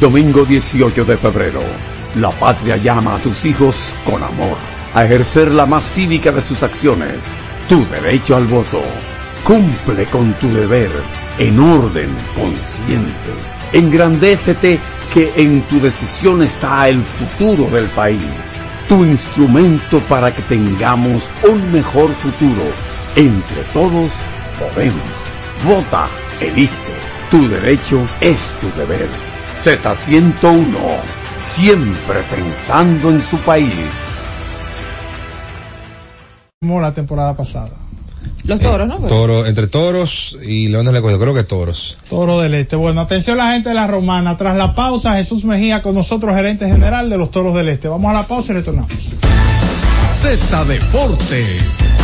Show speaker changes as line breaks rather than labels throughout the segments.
Domingo 18 de febrero. La patria llama a sus hijos con amor a ejercer la más cívica de sus acciones, tu derecho al voto. Cumple con tu deber en orden consciente. Engrandécete que en tu decisión está el futuro del país, tu instrumento para que tengamos un mejor futuro. Entre todos podemos. Vota, elige. Tu derecho es tu deber. Z101, siempre pensando en su país.
Como la temporada pasada.
Los toros, ¿no?
Toro, entre toros y leones le cogió, creo que toros.
Toro del Este. Bueno, atención la gente de la Romana. Tras la pausa, Jesús Mejía con nosotros, gerente general de los Toros del Este. Vamos a la pausa y retornamos.
Z Deportes.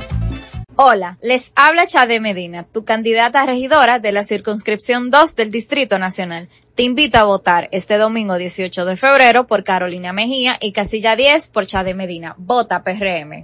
Hola, les habla Chade Medina, tu candidata a regidora de la circunscripción 2 del Distrito Nacional. Te invito a votar este domingo 18 de febrero por Carolina Mejía y casilla 10 por Chade Medina. Vota PRM.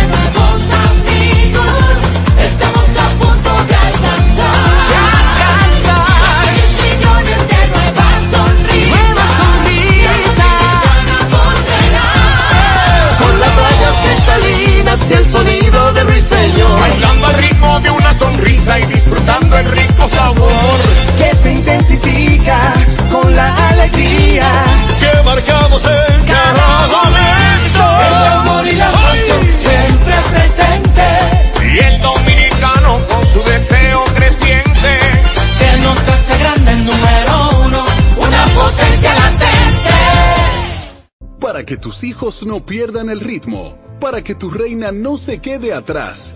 Sonrisa y disfrutando el rico sabor.
Que se intensifica con la alegría.
Que marcamos en cada momento.
El amor y la pasión siempre presente.
Y el dominicano con su deseo creciente.
que nos hace grande el número uno, una potencia latente.
Para que tus hijos no pierdan el ritmo, para que tu reina no se quede atrás,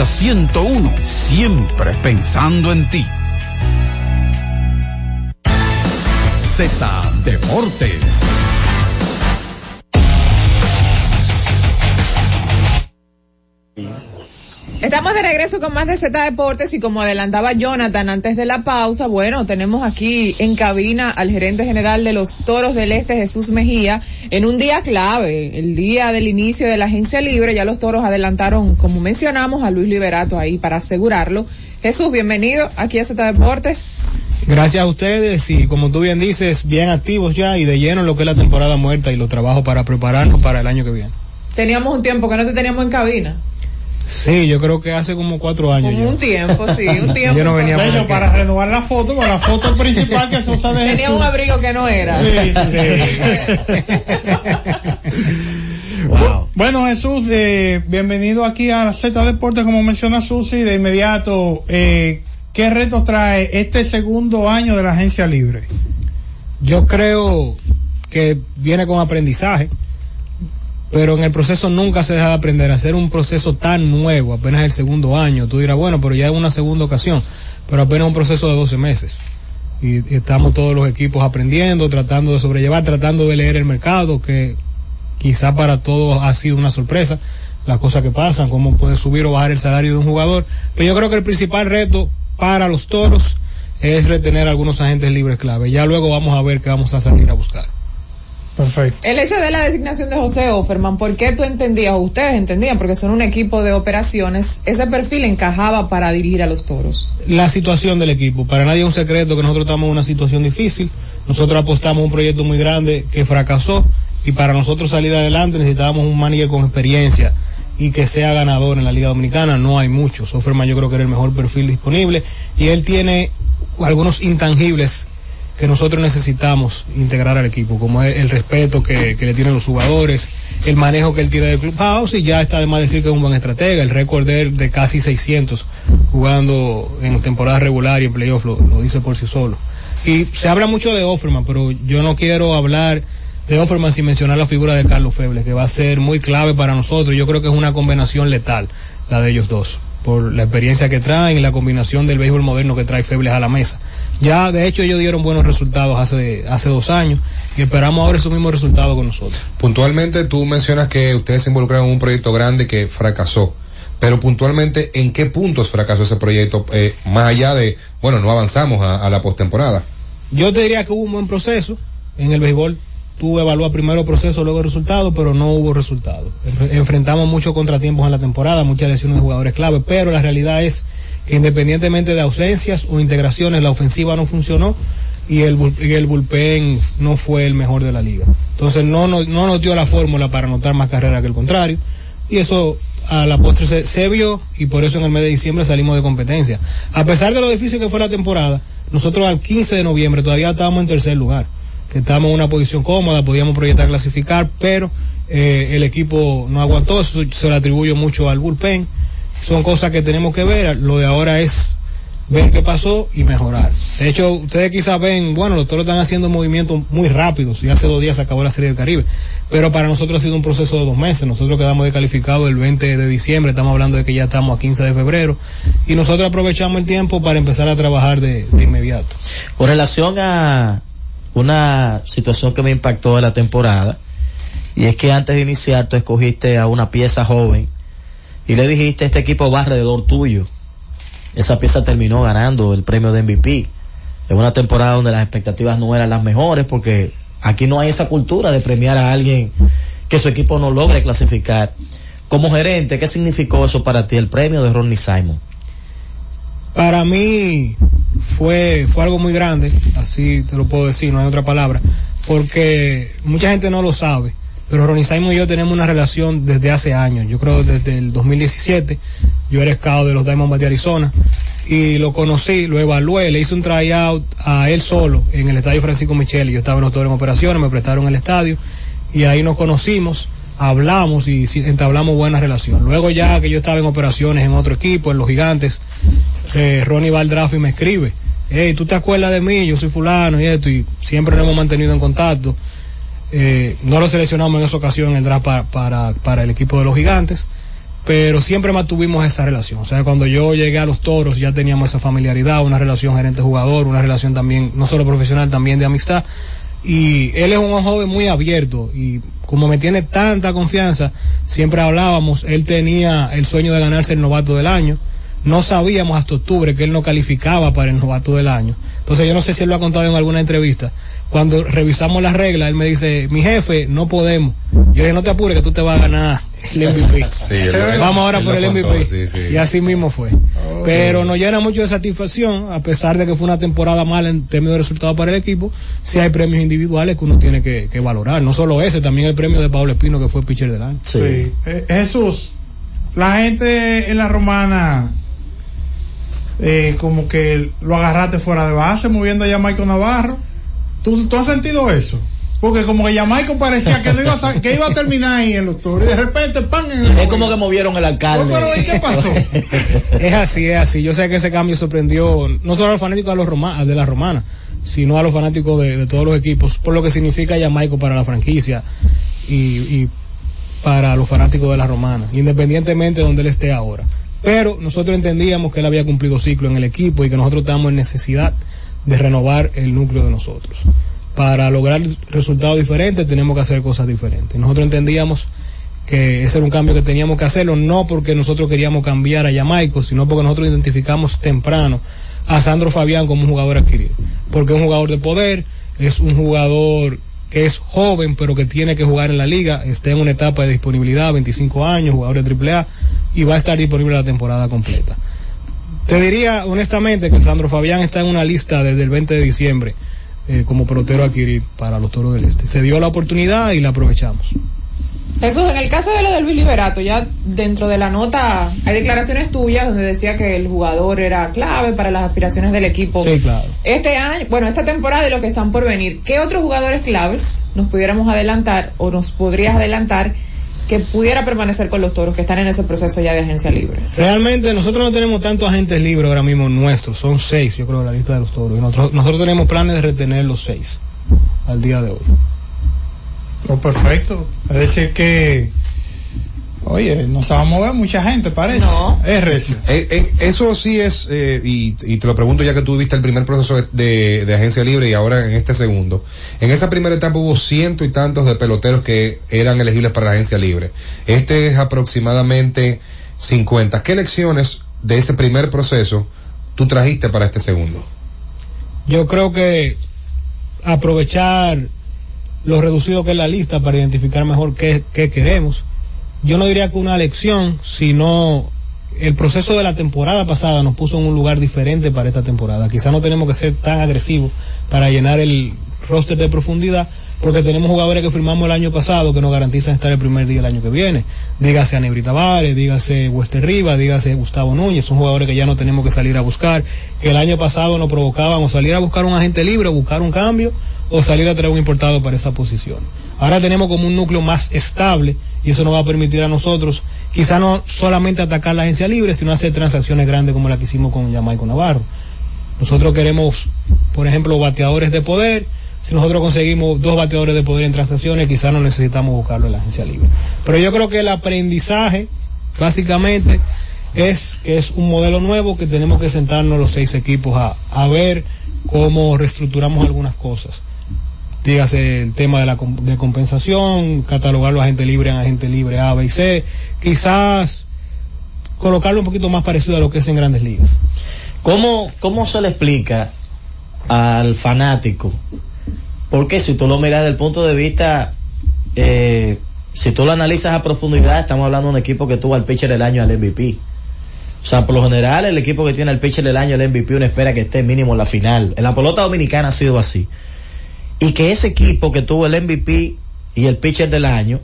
Z101, siempre pensando en ti. Z Deportes.
Estamos de regreso con más de Z Deportes y como adelantaba Jonathan antes de la pausa, bueno, tenemos aquí en cabina al gerente general de los Toros del Este, Jesús Mejía, en un día clave, el día del inicio de la agencia libre, ya los Toros adelantaron, como mencionamos, a Luis Liberato ahí para asegurarlo. Jesús, bienvenido aquí a Z Deportes.
Gracias a ustedes y como tú bien dices, bien activos ya y de lleno en lo que es la temporada muerta y los trabajos para prepararnos para el año que viene.
Teníamos un tiempo que no te teníamos en cabina.
Sí, yo creo que hace como cuatro años.
Como
ya.
un tiempo, sí, un tiempo.
Yo no venía
De hecho, para renovar la foto, con la foto principal que se usa de
Tenía
Jesús.
un abrigo que no era.
Sí, Bueno, Jesús, eh, bienvenido aquí a la Z Deportes, como menciona Susi, de inmediato, eh, ¿qué retos trae este segundo año de la agencia libre?
Yo creo que viene con aprendizaje, pero en el proceso nunca se deja de aprender. Hacer un proceso tan nuevo, apenas el segundo año, tú dirás, bueno, pero ya es una segunda ocasión, pero apenas un proceso de 12 meses. Y, estamos todos los equipos aprendiendo, tratando de sobrellevar, tratando de leer el mercado, que quizá para todos ha sido una sorpresa las cosas que pasan, cómo puede subir o bajar el salario de un jugador. Pero yo creo que el principal reto para los toros es retener algunos agentes libres clave. Ya luego vamos a ver qué vamos a salir a buscar.
Perfecto.
El hecho de la designación de José Offerman, ¿por qué tú entendías, o ustedes entendían, porque son un equipo de operaciones, ese perfil encajaba para dirigir a los toros?
La situación del equipo. Para nadie es un secreto que nosotros estamos en una situación difícil. Nosotros apostamos a un proyecto muy grande que fracasó y para nosotros salir adelante necesitábamos un manager con experiencia y que sea ganador en la Liga Dominicana. No hay muchos. Offerman yo creo que era el mejor perfil disponible y él tiene algunos intangibles que nosotros necesitamos integrar al equipo, como es el respeto que, le tienen los jugadores, el manejo que él tiene del clubhouse y ya está de más decir que es un buen estratega, el récord de de casi 600 jugando en temporada regular y en playoff lo, lo dice por sí solo. Y se habla mucho de Offerman, pero yo no quiero hablar de Offerman sin mencionar la figura de Carlos Feble, que va a ser muy clave para nosotros. Yo creo que es una combinación letal la de ellos dos por la experiencia que traen y la combinación del béisbol moderno que trae Febles a la mesa. Ya, de hecho, ellos dieron buenos resultados hace, hace dos años y esperamos ahora esos mismos resultados con nosotros.
Puntualmente tú mencionas que ustedes se involucraron en un proyecto grande que fracasó. Pero puntualmente, ¿en qué puntos fracasó ese proyecto? Eh, más allá de, bueno, no avanzamos a, a la postemporada.
Yo te diría que hubo un buen proceso en el béisbol. Tú evalúas primero proceso, luego resultado, pero no hubo resultado. Enf- Enfrentamos muchos contratiempos en la temporada, muchas lesiones de jugadores clave, pero la realidad es que independientemente de ausencias o integraciones, la ofensiva no funcionó y el, y el bullpen no fue el mejor de la liga. Entonces no, nos- no nos dio la fórmula para anotar más carreras que el contrario y eso a la postre se vio y por eso en el mes de diciembre salimos de competencia. A pesar de lo difícil que fue la temporada, nosotros al 15 de noviembre todavía estábamos en tercer lugar, que estábamos en una posición cómoda, podíamos proyectar clasificar, pero eh, el equipo no aguantó, eso se lo atribuyo mucho al bullpen. Son cosas que tenemos que ver, lo de ahora es ver qué pasó y mejorar. De hecho, ustedes quizás ven, bueno, los toros están haciendo movimientos muy rápidos y hace dos días se acabó la Serie del Caribe, pero para nosotros ha sido un proceso de dos meses. Nosotros quedamos descalificados el 20 de diciembre, estamos hablando de que ya estamos a 15 de febrero y nosotros aprovechamos el tiempo para empezar a trabajar de, de inmediato.
Con relación a una situación que me impactó en la temporada, y es que antes de iniciar tú escogiste a una pieza joven y le dijiste este equipo va alrededor tuyo. Esa pieza terminó ganando el premio de MVP. En una temporada donde las expectativas no eran las mejores porque aquí no hay esa cultura de premiar a alguien que su equipo no logre clasificar. Como gerente, ¿qué significó eso para ti, el premio de Ronnie Simon?
Para mí fue, fue algo muy grande, así te lo puedo decir, no hay otra palabra, porque mucha gente no lo sabe, pero Ronnie Simon y yo tenemos una relación desde hace años, yo creo desde el 2017, yo era scout de los Diamondbacks de Arizona, y lo conocí, lo evalué, le hice un tryout a él solo en el estadio Francisco Micheli, yo estaba en los en operaciones, me prestaron el estadio, y ahí nos conocimos, hablamos y entablamos buena relación. Luego ya que yo estaba en operaciones en otro equipo, en los gigantes, eh, Ronnie va al draft y me escribe, hey, ¿tú te acuerdas de mí? Yo soy fulano y esto, y siempre nos hemos mantenido en contacto. Eh, no lo seleccionamos en esa ocasión en el draft para, para, para el equipo de los gigantes, pero siempre mantuvimos esa relación. O sea, cuando yo llegué a los toros ya teníamos esa familiaridad, una relación gerente-jugador, una relación también, no solo profesional, también de amistad. Y él es un joven muy abierto y como me tiene tanta confianza, siempre hablábamos, él tenía el sueño de ganarse el novato del año. No sabíamos hasta octubre que él no calificaba para el novato del año. Entonces yo no sé si él lo ha contado en alguna entrevista. Cuando revisamos las reglas, él me dice, mi jefe, no podemos. Yo dije, no te apures que tú te vas a ganar el MVP.
Sí,
Vamos ahora por el
contó,
MVP.
sí, sí.
Y así mismo fue. Pero nos llena mucho de satisfacción, a pesar de que fue una temporada mala en términos de resultados para el equipo, si hay premios individuales que uno tiene que, que valorar. No solo ese, también el premio de Pablo Espino, que fue pitcher del año.
Sí. Eh, Jesús, la gente en la romana, eh, como que lo agarraste fuera de base, moviendo a Jamaico Navarro. ¿Tú, tú has sentido eso? Porque como que Jamaico parecía que, no iba a, que iba a terminar ahí en los toros. Y de repente, pan en el
Es como que movieron el alcalde.
No, pero ¿y qué pasó?
Es así, es así. Yo sé que ese cambio sorprendió no solo a los fanáticos de, los Roma- de la romana, sino a los fanáticos de, de todos los equipos, por lo que significa Jamaico para la franquicia y, y para los fanáticos de la romana, independientemente de donde él esté ahora. Pero nosotros entendíamos que él había cumplido ciclo en el equipo y que nosotros estamos en necesidad de renovar el núcleo de nosotros. Para lograr resultados diferentes tenemos que hacer cosas diferentes. Nosotros entendíamos que ese era un cambio que teníamos que hacerlo, no porque nosotros queríamos cambiar a Jamaico, sino porque nosotros identificamos temprano a Sandro Fabián como un jugador adquirido. Porque es un jugador de poder, es un jugador que es joven, pero que tiene que jugar en la liga, está en una etapa de disponibilidad, 25 años, jugador de AAA, y va a estar disponible la temporada completa. Te diría honestamente que Sandro Fabián está en una lista desde el 20 de diciembre eh, como pelotero adquirir para los Toros del Este. Se dio la oportunidad y la aprovechamos.
Jesús, en el caso de lo del Luis Liberato, ya dentro de la nota hay declaraciones tuyas donde decía que el jugador era clave para las aspiraciones del equipo.
Sí, claro.
Este año, bueno, esta temporada y lo que están por venir, ¿qué otros jugadores claves nos pudiéramos adelantar o nos podrías adelantar que pudiera permanecer con los toros que están en ese proceso ya de agencia libre?
Realmente nosotros no tenemos tantos agentes libres ahora mismo nuestros, son seis, yo creo, la lista de los toros. Y nosotros, nosotros tenemos planes de retener los seis al día de hoy.
Oh, perfecto. Es decir que, oye, no se va a mover mucha gente, parece.
No.
Es recio.
Eh, eh, eso sí es, eh, y, y te lo pregunto ya que tú viste el primer proceso de, de- de agencia libre y ahora en este segundo. En esa primera etapa hubo ciento y tantos de peloteros que eran elegibles para la agencia libre. Este es aproximadamente 50. ¿Qué lecciones de ese primer proceso tú trajiste para este segundo?
Yo creo que aprovechar lo reducido que es la lista para identificar mejor qué, qué queremos. Yo no diría que una lección, sino el proceso de la temporada pasada nos puso en un lugar diferente para esta temporada. Quizá no tenemos que ser tan agresivos para llenar el roster de profundidad, porque tenemos jugadores que firmamos el año pasado que nos garantizan estar el primer día del año que viene. Dígase Anebri Tavares, dígase Wester Rivas, dígase Gustavo Núñez, son jugadores que ya no tenemos que salir a buscar, que el año pasado nos provocaban o salir a buscar un agente libre, o buscar un cambio, o salir a traer un importado para esa posición. Ahora tenemos como un núcleo más estable y eso nos va a permitir a nosotros quizá no solamente atacar la agencia libre, sino hacer transacciones grandes como la que hicimos con Jamaico Navarro. Nosotros queremos, por ejemplo, bateadores de poder. Si nosotros conseguimos dos bateadores de poder en transacciones, quizás no necesitamos buscarlo en la agencia libre. Pero yo creo que el aprendizaje, básicamente, es que es un modelo nuevo que tenemos que sentarnos los seis equipos a, a ver cómo reestructuramos algunas cosas. Dígase el tema de la de compensación, catalogarlo a gente libre en agente libre A, B y C, quizás colocarlo un poquito más parecido a lo que es en grandes ligas.
¿Cómo, ¿Cómo se le explica al fanático? Porque si tú lo miras desde el punto de vista, eh, si tú lo analizas a profundidad, estamos hablando de un equipo que tuvo al pitcher del año al MVP. O sea, por lo general, el equipo que tiene al pitcher del año al MVP, uno espera que esté mínimo en la final. En la pelota dominicana ha sido así. Y que ese equipo que tuvo el MVP y el pitcher del año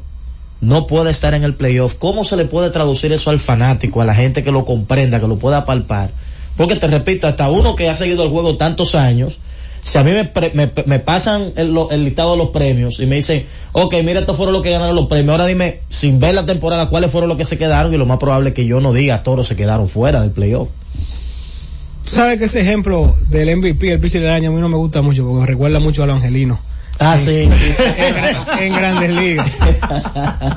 no puede estar en el playoff. ¿Cómo se le puede traducir eso al fanático, a la gente que lo comprenda, que lo pueda palpar? Porque te repito, hasta uno que ha seguido el juego tantos años, si a mí me, pre- me, pasan el, el listado de los premios y me dicen, ok, mira, estos fueron los que ganaron los premios, ahora dime, sin ver la temporada, cuáles fueron los que se quedaron y lo más probable es que yo no diga, todos se quedaron fuera del playoff.
Sabes que ese ejemplo del MVP, el pitcher del año, a mí no me gusta mucho porque me recuerda mucho a los angelinos.
Ah, sí.
En, gra- en grandes ligas.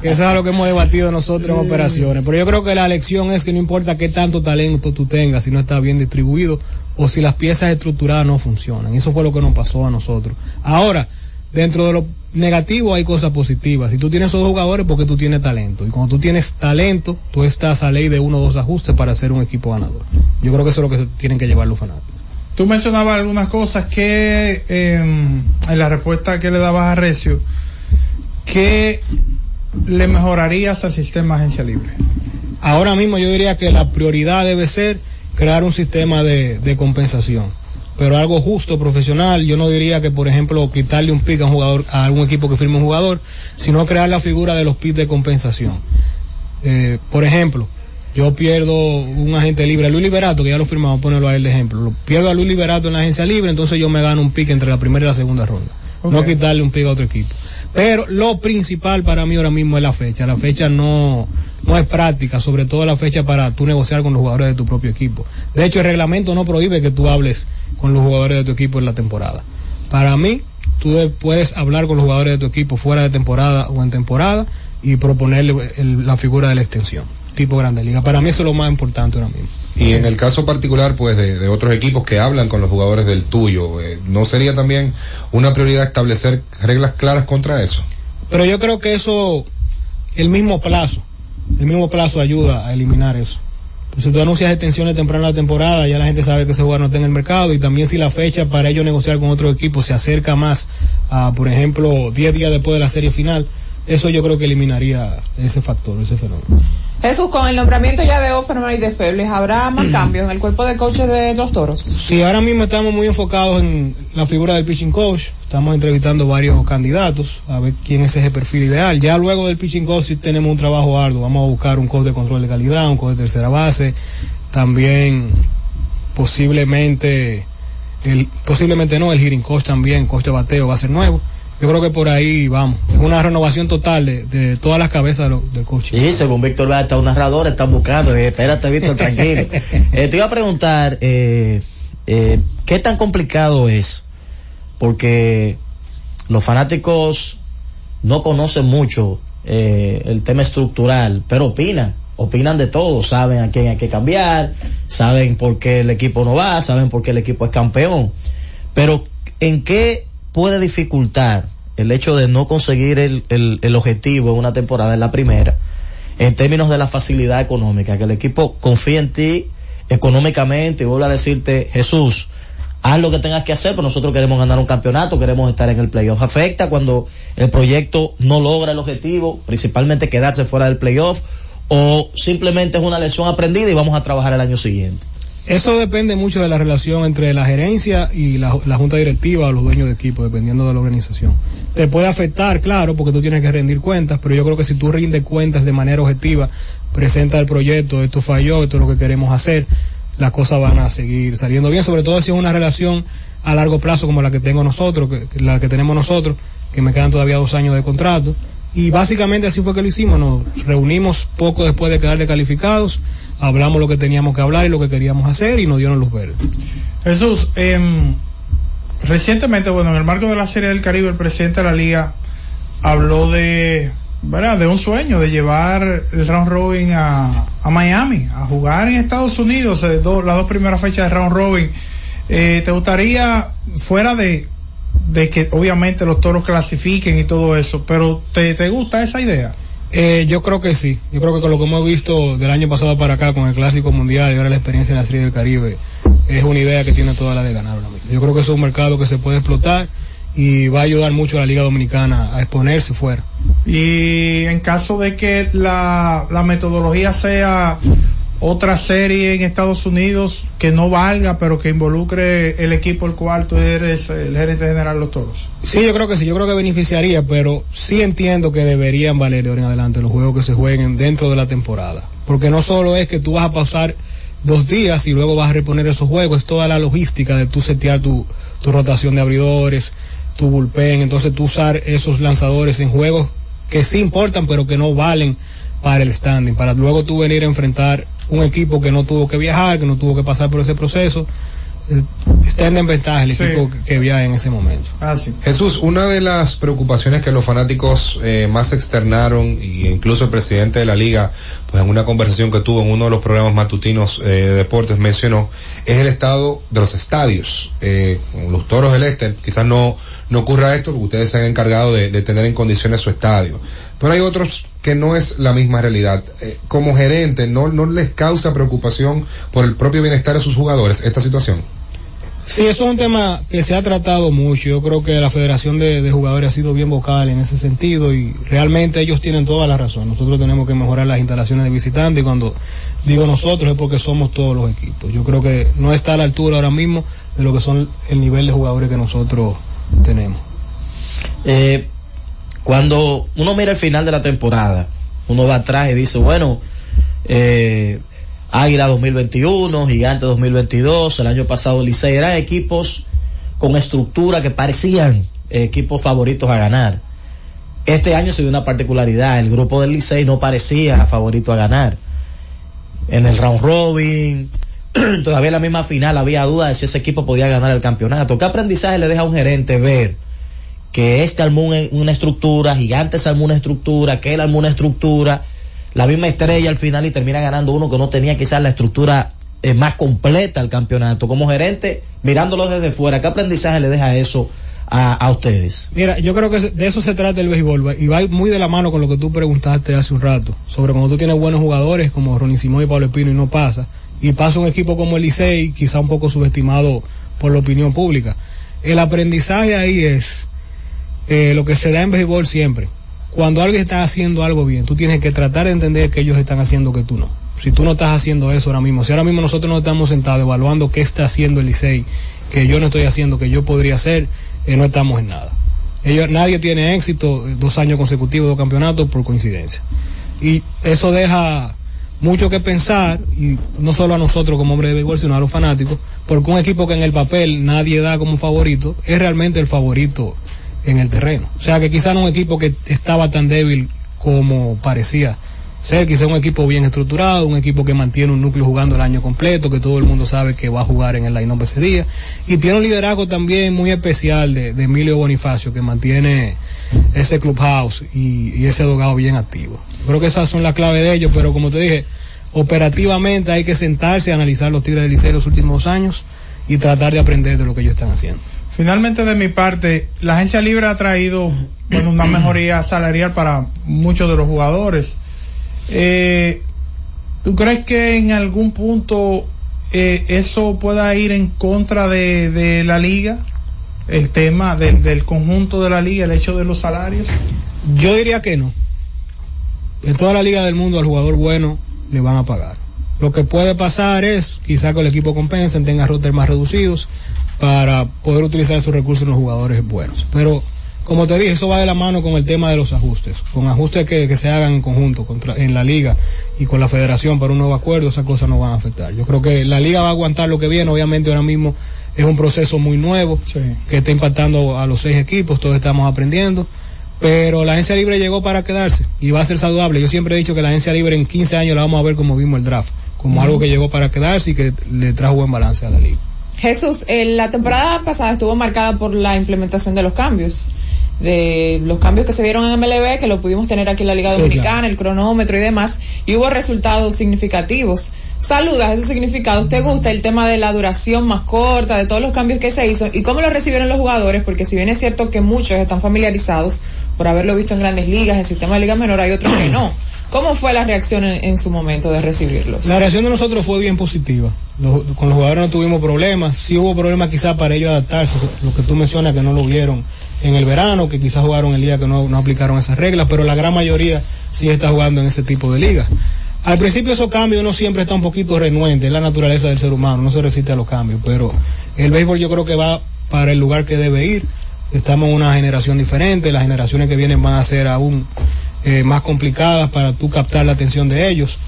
Eso es algo que hemos debatido nosotros en operaciones. Pero yo creo que la lección es que no importa qué tanto talento tú tengas, si no está bien distribuido o si las piezas estructuradas no funcionan. Eso fue lo que nos pasó a nosotros. Ahora, dentro de lo negativo hay cosas positivas. Si tú tienes esos jugadores, porque tú tienes talento. Y cuando tú tienes talento, tú estás a ley de uno o dos ajustes para ser un equipo ganador. Yo creo que eso es lo que tienen que llevar los fanáticos.
Tú mencionabas algunas cosas que eh, en la respuesta que le dabas a Recio, que le mejorarías al sistema agencia libre.
Ahora mismo yo diría que la prioridad debe ser crear un sistema de, de compensación. Pero algo justo, profesional, yo no diría que, por ejemplo, quitarle un pick a un jugador, a algún equipo que firme un jugador, sino crear la figura de los picks de compensación. Eh, por ejemplo, yo pierdo un agente libre, Luis Liberato, que ya lo firmamos, ponerlo a él de ejemplo. Lo pierdo a Luis Liberato en la agencia libre, entonces yo me gano un pick entre la primera y la segunda ronda. No quitarle un pick a otro equipo. Pero lo principal para mí ahora mismo es la fecha. La fecha no, no es práctica, sobre todo la fecha para tú negociar con los jugadores de tu propio equipo. De hecho, el reglamento no prohíbe que tú hables con los jugadores de tu equipo en la temporada. Para mí, tú de- puedes hablar con los jugadores de tu equipo fuera de temporada o en temporada y proponerle el- la figura de la extensión, tipo Grande Liga. Para mí eso es lo más importante ahora mismo.
Y en el caso particular, pues, de, de otros equipos que hablan con los jugadores del tuyo, eh, ¿no sería también una prioridad establecer reglas claras contra eso?
Pero yo creo que eso, el mismo plazo, el mismo plazo ayuda a eliminar eso. Pues si tú anuncias extensiones tempranas de la temporada, ya la gente sabe que ese jugador no está en el mercado y también si la fecha para ellos negociar con otro equipo se acerca más a, por ejemplo, 10 días después de la serie final, eso yo creo que eliminaría ese factor, ese fenómeno.
Jesús, con el nombramiento ya de Offerman y de Febles, ¿habrá más cambios en el cuerpo de coaches de los toros?
Sí, ahora mismo estamos muy enfocados en la figura del pitching coach. Estamos entrevistando varios candidatos a ver quién es ese perfil ideal. Ya luego del pitching coach sí tenemos un trabajo arduo. Vamos a buscar un coach de control de calidad, un coach de tercera base. También posiblemente, el, posiblemente no, el hitting coach también, coach de bateo va a ser nuevo. Yo creo que por ahí vamos. Es una renovación total de, de todas las cabezas de lo- del coach.
Y según Víctor Vázquez, hasta un narrador están buscando. Dije, espérate, Víctor, tranquilo. Eh, te iba a preguntar, eh, eh, ¿qué tan complicado es? Porque los fanáticos no conocen mucho eh, el tema estructural, pero opinan. Opinan de todo, saben a quién hay que cambiar, saben por qué el equipo no va, saben por qué el equipo es campeón. Pero, ¿en qué puede dificultar el hecho de no conseguir el, el, el objetivo en una temporada en la primera? en términos de la facilidad económica, que el equipo confíe en ti económicamente y vuelva a decirte, Jesús, haz lo que tengas que hacer, pero nosotros queremos ganar un campeonato, queremos estar en el playoff. Afecta cuando el proyecto no logra el objetivo, principalmente quedarse fuera del playoff, o simplemente es una lección aprendida y vamos a trabajar el año siguiente.
Eso depende mucho de la relación entre la gerencia y la, junta directiva o los dueños de equipo, dependiendo de la organización. Te puede afectar, claro, porque tú tienes que rendir cuentas, pero yo creo que si tú rindes cuentas de manera objetiva, presenta el proyecto, esto falló, esto es lo que queremos hacer, las cosas van a seguir saliendo bien, sobre todo si es una relación a largo plazo como la que tengo nosotros, que la que tenemos nosotros, que me quedan todavía dos años de contrato, Y básicamente así fue que lo hicimos. Nos reunimos poco después de quedar descalificados, hablamos lo que teníamos que hablar y lo que queríamos hacer y nos dieron luz verde.
Jesús, em, recientemente, bueno, en el marco de la Serie del Caribe, el presidente de la liga habló de, ¿verdad? De un sueño, de llevar el round robin a, a Miami, a jugar en Estados Unidos, eh, las dos primeras fechas de round robin. Eh, ¿Te gustaría, fuera de, de que obviamente los toros clasifiquen y todo eso, pero ¿te, te gusta esa idea?
Eh, yo creo que sí. Yo creo que con lo que hemos visto del año pasado para acá con el Clásico Mundial y ahora la experiencia en la Serie del Caribe es una idea que tiene toda la de ganar ahora mismo. Yo creo que es un mercado que se puede explotar y va a ayudar mucho a la Liga Dominicana a exponerse fuera.
Y en caso de que la, la metodología sea otra serie en Estados Unidos que no valga, pero que involucre el equipo el cual tú eres el gerente general de los toros.
Sí, yo creo que sí, yo creo que beneficiaría, pero sí entiendo que deberían valer de ahora en adelante los juegos que se jueguen dentro de la temporada. Porque no solo es que tú vas a pasar dos días y luego vas a reponer esos juegos, es toda la logística de tú setear tu, tu rotación de abridores, tu bullpen, entonces tú usar esos lanzadores en juegos que sí importan, pero que no valen para el standing, para luego tú venir a enfrentar un equipo que no tuvo que viajar, que no tuvo que pasar por ese proceso, eh, está en ventaja el
Sí.
equipo que, viaja en ese momento.
Jesús, una de las preocupaciones que los fanáticos eh, más externaron, y incluso el presidente de la liga, pues en una conversación que tuvo en uno de los programas matutinos eh, de deportes mencionó, es el estado de los estadios. Eh, con los toros del este, quizás no, no ocurra esto porque ustedes se han encargado de, de tener en condiciones su estadio. Pero hay otros que no es la misma realidad. Eh, como gerente, ¿no, ¿no les causa preocupación por el propio bienestar de sus jugadores esta situación?
Sí, eso es un tema que se ha tratado mucho. Yo creo que la Federación de, de Jugadores ha sido bien vocal en ese sentido y realmente ellos tienen toda la razón. Nosotros tenemos que mejorar las instalaciones de visitantes y cuando digo nosotros es porque somos todos los equipos. Yo creo que no está a la altura ahora mismo de lo que son el nivel de jugadores que nosotros tenemos.
Eh, cuando uno mira el final de la temporada, uno va atrás y dice, bueno, eh, Águila 2021, Gigante 2022, el año pasado Licey, eran equipos con estructura que parecían eh, equipos favoritos a ganar. Este año se dio una particularidad, el grupo del Licey no parecía favorito a ganar. En el round robin, todavía en la misma final había duda de si ese equipo podía ganar el campeonato. ¿Qué aprendizaje le deja a un gerente ver que este armó un- una estructura, Gigantes armó una estructura, que él armó una estructura, la misma estrella al final y termina ganando uno que no tenía quizás la estructura eh, más completa al campeonato? Como gerente, mirándolo desde fuera, ¿qué aprendizaje le deja eso a, a ustedes?
Mira, yo creo que de eso se trata el béisbol y va muy de la mano con lo que tú preguntaste hace un rato sobre cuando tú tienes buenos jugadores como Ronnie Simón y Pablo Espino y no pasa y pasa un equipo como el Licey quizá un poco subestimado por la opinión pública. El aprendizaje ahí es eh, lo que se da en béisbol siempre. Cuando alguien está haciendo algo bien, tú tienes que tratar de entender que ellos están haciendo que tú no. Si tú no estás haciendo eso ahora mismo, si ahora mismo nosotros no estamos sentados evaluando qué está haciendo el Licey, que yo no estoy haciendo, que yo podría hacer, eh, no estamos en nada. Ellos, nadie tiene éxito, eh, dos años consecutivos de campeonatos por coincidencia. Y eso deja mucho que pensar, y no solo a nosotros como hombres de béisbol, sino a los fanáticos, porque un equipo que en el papel nadie da como favorito, es realmente el favorito en el terreno. O sea que quizá no un equipo que estaba tan débil como parecía ser, quizá un equipo bien estructurado, un equipo que mantiene un núcleo jugando el año completo, que todo el mundo sabe que va a jugar en el line-up ese día, y tiene un liderazgo también muy especial de, Emilio Bonifacio, que mantiene ese clubhouse y, y ese dogado bien activo. Creo que esas son las claves de ellos, pero como te dije, operativamente hay que sentarse a analizar los Tigres del Liceo los últimos años y tratar de aprender de lo que ellos están haciendo.
Finalmente, de mi parte, la agencia libre ha traído bueno, una mejoría salarial para muchos de los jugadores. Eh, ¿Tú crees que en algún punto eh, eso pueda ir en contra de, de la liga? El tema del, del conjunto de la liga, el hecho de los salarios.
Yo diría que no. En toda la liga del mundo al jugador bueno le van a pagar. Lo que puede pasar es quizá que el equipo compensen, tenga rosters más reducidos para poder utilizar esos recursos en los jugadores buenos. Pero como te dije, eso va de la mano con el tema de los ajustes, con ajustes que, que se hagan en conjunto contra, en la liga y con la federación para un nuevo acuerdo, esas cosas no van a afectar. Yo creo que la liga va a aguantar lo que viene, obviamente ahora mismo es un proceso muy nuevo que está impactando a los seis equipos, todos estamos aprendiendo, pero la agencia libre llegó para quedarse y va a ser saludable. Yo siempre he dicho que la agencia libre en 15 años la vamos a ver como vimos el draft, como algo que llegó para quedarse y que le trajo buen balance a la liga.
Jesús, eh, la temporada pasada estuvo marcada por la implementación de los cambios. De los cambios que se dieron en MLB, que lo pudimos tener aquí en la Liga
Sí,
Dominicana,
claro.
el cronómetro y demás, y hubo resultados significativos. Saludas esos significados. ¿Te gusta el tema de la duración más corta, de todos los cambios que se hizo y cómo lo recibieron los jugadores? Porque si bien es cierto que muchos están familiarizados por haberlo visto en grandes ligas, en sistema de liga menor, hay otros que no. ¿Cómo fue la reacción en, su momento de recibirlos?
La reacción de nosotros fue bien positiva. Con los jugadores no tuvimos problemas. Sí hubo problemas quizás para ellos adaptarse. Lo que tú mencionas que no lo vieron en el verano, que quizás jugaron el día que no, no aplicaron esas reglas, pero la gran mayoría sí está jugando en ese tipo de ligas. Al principio esos cambios uno siempre está un poquito renuente, es la naturaleza del ser humano, no se resiste a los cambios, pero el béisbol yo creo que va para el lugar que debe ir. Estamos en una generación diferente, las generaciones que vienen van a ser aún eh, más complicadas para tú captar la atención de ellos.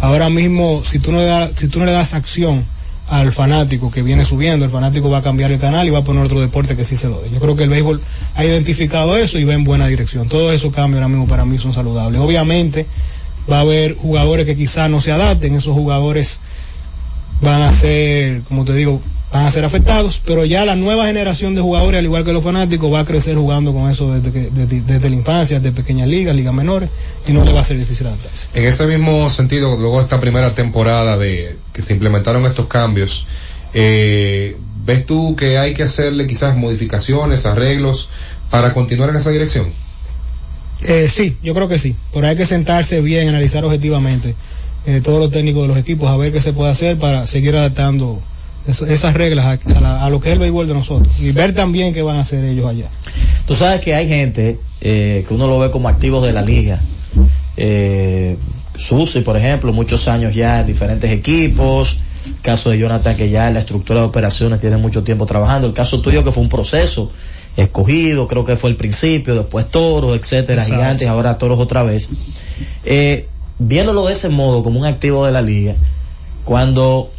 Ahora mismo, si tú no le das, si no le das acción al fanático que viene subiendo, el fanático va a cambiar el canal y va a poner otro deporte que sí se lo dé. Yo creo que el béisbol ha identificado eso y va en buena dirección. Todos esos cambios ahora mismo para mí son saludables. Obviamente va a haber jugadores que quizás no se adapten, esos jugadores van a ser, como te digo, van a ser afectados, pero ya la nueva generación de jugadores, al igual que los fanáticos, va a crecer jugando con eso desde, que- desde, desde la infancia, desde pequeñas ligas, ligas menores, y no le va a ser difícil adaptarse.
En ese mismo sentido, luego de esta primera temporada de que se implementaron estos cambios, eh, ¿ves tú que hay que hacerle quizás modificaciones, arreglos para continuar en esa dirección?
Eh, sí, yo creo que sí, pero hay que sentarse bien, analizar objetivamente eh, todos los técnicos de los equipos, a ver qué se puede hacer para seguir adaptando esas reglas a, a la- a lo que es el béisbol de nosotros y ver también qué van a hacer ellos allá.
Tú sabes que hay gente eh, que uno lo ve como activos de la liga. Eh, Susi, por ejemplo, muchos años ya en diferentes equipos. El caso de Jonathan, que ya en la estructura de operaciones tiene mucho tiempo trabajando. El caso tuyo, que fue un proceso escogido, creo que fue el principio, después toros, etcétera,
Exacto.
gigantes, ahora toros otra vez. Eh, viéndolo de ese modo, como un activo de la liga, cuando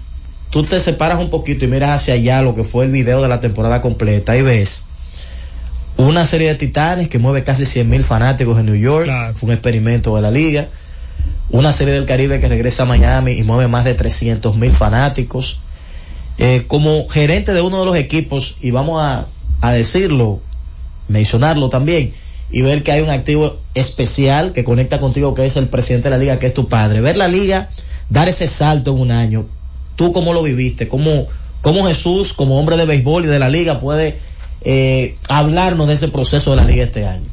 tú te separas un poquito y miras hacia allá lo que fue el video de la temporada completa y ves una serie de titanes que mueve casi 100 mil fanáticos en New York, fue un experimento de la liga, una serie del Caribe que regresa a Miami y mueve más de 300 mil fanáticos. Eh, como gerente de uno de los equipos, y vamos a, a decirlo, mencionarlo también, y ver que hay un activo especial que conecta contigo, que es el presidente de la liga, que es tu padre. Ver la liga, dar ese salto en un año, tú cómo lo viviste, cómo, cómo Jesús, como hombre de béisbol y de la liga, puede eh, hablarnos de ese proceso de la liga este año.